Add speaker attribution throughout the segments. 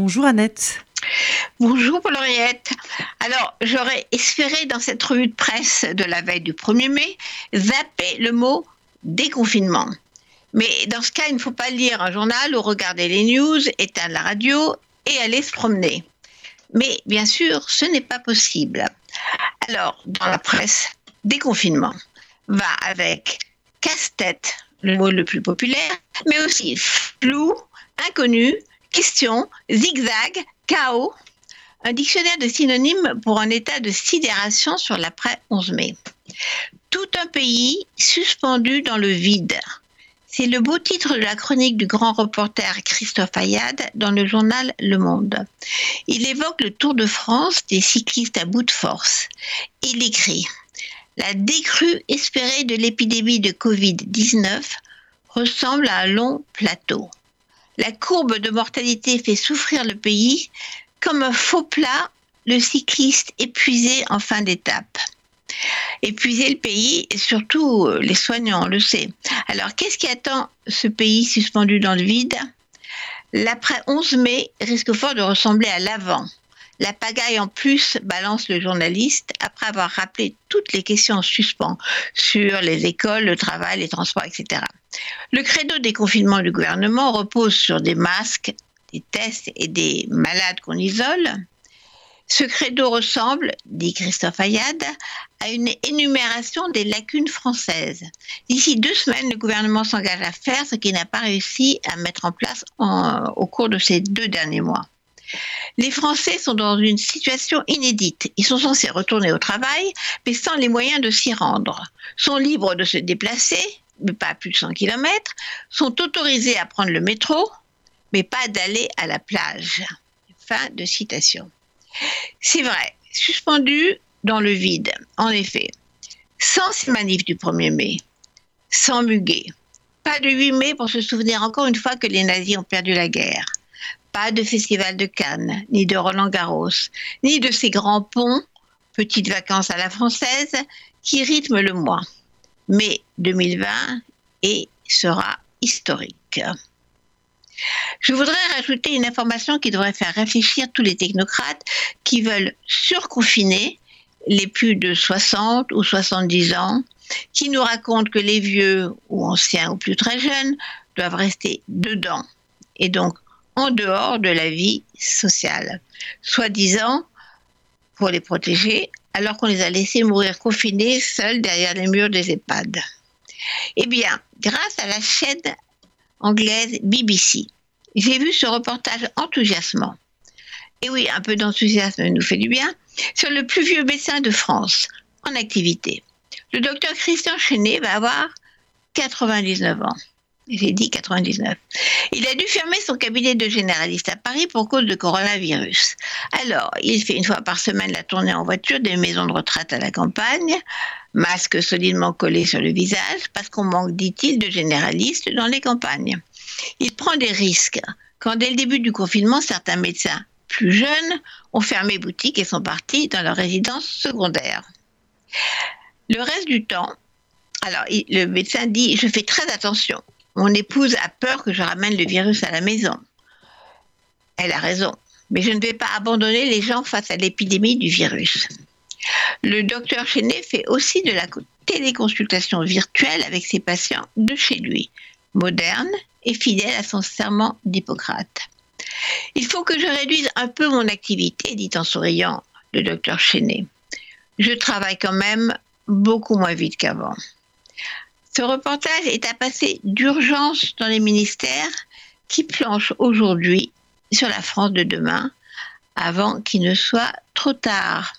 Speaker 1: Bonjour Annette.
Speaker 2: Bonjour Paul-Henriette. Alors, j'aurais espéré dans cette revue de presse de la veille du 1er mai zapper le mot déconfinement. Mais dans ce cas, il ne faut pas lire un journal ou regarder les news, éteindre la radio et aller se promener. Mais bien sûr, ce n'est pas possible. Alors, dans la presse, déconfinement va avec casse-tête, le mot le plus populaire, mais aussi flou, inconnu, question, zigzag, chaos, un dictionnaire de synonymes pour un état de sidération sur l'après 11 mai. Tout un pays suspendu dans le vide. C'est le beau titre de la chronique du grand reporter Christophe Ayad dans le journal Le Monde. Il évoque le Tour de France des cyclistes à bout de force. Il écrit La décrue espérée de l'épidémie de Covid-19 ressemble à un long plateau. La courbe de mortalité fait souffrir le pays comme un faux plat, le cycliste épuisé en fin d'étape. Épuiser le pays et surtout euh, les soignants, on le sait. Alors, qu'est-ce qui attend ce pays suspendu dans le vide? L'après 11 mai risque fort de ressembler à l'avant. La pagaille en plus balance le journaliste après avoir rappelé toutes les questions en suspens sur les écoles, le travail, les transports, etc. Le credo des confinements du gouvernement repose sur des masques, des tests et des malades qu'on isole. Ce credo ressemble, dit Christophe Ayad, à une énumération des lacunes françaises. D'ici deux semaines, le gouvernement s'engage à faire ce qu'il n'a pas réussi à mettre en place au cours de ces deux derniers mois. Les Français sont dans une situation inédite. Ils sont censés retourner au travail, mais sans les moyens de s'y rendre. Sont libres de se déplacer, mais pas à plus de 100 km. Sont autorisés à prendre le métro, mais pas d'aller à la plage. Fin de citation. C'est vrai, suspendu dans le vide, en effet. Sans ces manifs du 1er mai, sans Muguet, pas de 8 mai pour se souvenir encore une fois que les nazis ont perdu la guerre. Pas de festival de Cannes, ni de Roland Garros, ni de ces grands ponts, petites vacances à la française, qui rythment le mois. Mais 2020 et sera historique. Je voudrais rajouter une information qui devrait faire réfléchir tous les technocrates qui veulent surconfiner les plus de 60 ou 70 ans, qui nous racontent que les vieux ou anciens ou plus très jeunes doivent rester dedans et donc en dehors de la vie sociale, soi-disant pour les protéger, alors qu'on les a laissés mourir confinés seuls derrière les murs des EHPAD. Eh bien, grâce à la chaîne anglaise BBC, j'ai vu ce reportage enthousiasmant. Et oui, un peu d'enthousiasme nous fait du bien, sur le plus vieux médecin de France en activité. Le docteur Christian Chenet va avoir 99 ans. J'ai dit 99. Il a dû fermer son cabinet de généraliste à Paris pour cause de coronavirus. Alors, il fait une fois par semaine la tournée en voiture des maisons de retraite à la campagne, masque solidement collé sur le visage, parce qu'on manque, dit-il, de généralistes dans les campagnes. Il prend des risques. Quand dès le début du confinement, certains médecins plus jeunes ont fermé boutique et sont partis dans leur résidence secondaire. Le reste du temps, alors le médecin dit, je fais très attention. Mon épouse a peur que je ramène le virus à la maison. Elle a raison, mais je ne vais pas abandonner les gens face à l'épidémie du virus. Le docteur Chenet fait aussi de la téléconsultation virtuelle avec ses patients de chez lui, moderne et fidèle à son serment d'Hippocrate. Il faut que je réduise un peu mon activité, dit en souriant le docteur Chenet. Je travaille quand même beaucoup moins vite qu'avant. Ce reportage est à passer d'urgence dans les ministères qui planchent aujourd'hui sur la France de demain avant qu'il ne soit trop tard.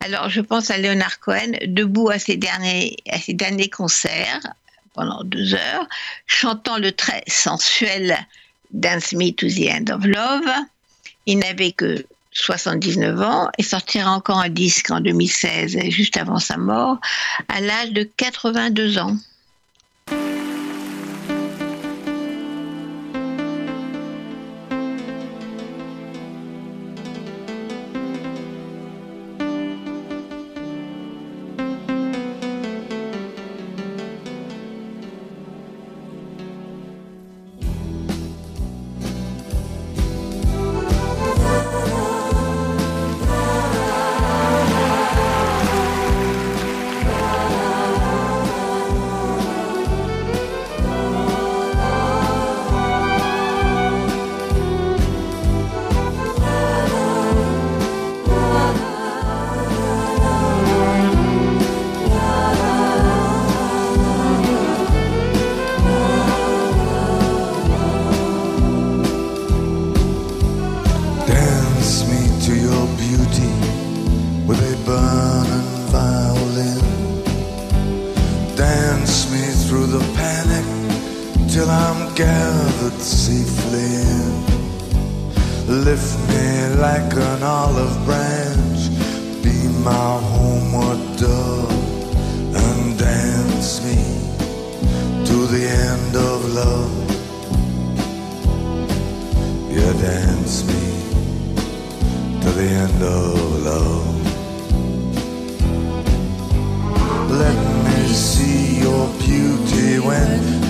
Speaker 2: Alors, je pense à Léonard Cohen, debout à ses derniers, concerts pendant deux heures, chantant le très sensuel Dance Me to the End of Love. Il n'avait que 79 ans et sortira encore un disque en 2016, juste avant sa mort, à l'âge de 82 ans. gathered safely in.
Speaker 1: Lift me like an olive branch, be my homeward dove, and dance me to the end of love. Yeah, dance me to the end of love. Let me see your beauty when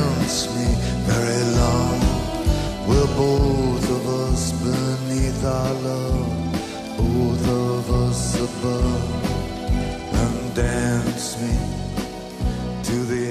Speaker 1: last me very long. We're both of us beneath our love, both of us above, and dance me to the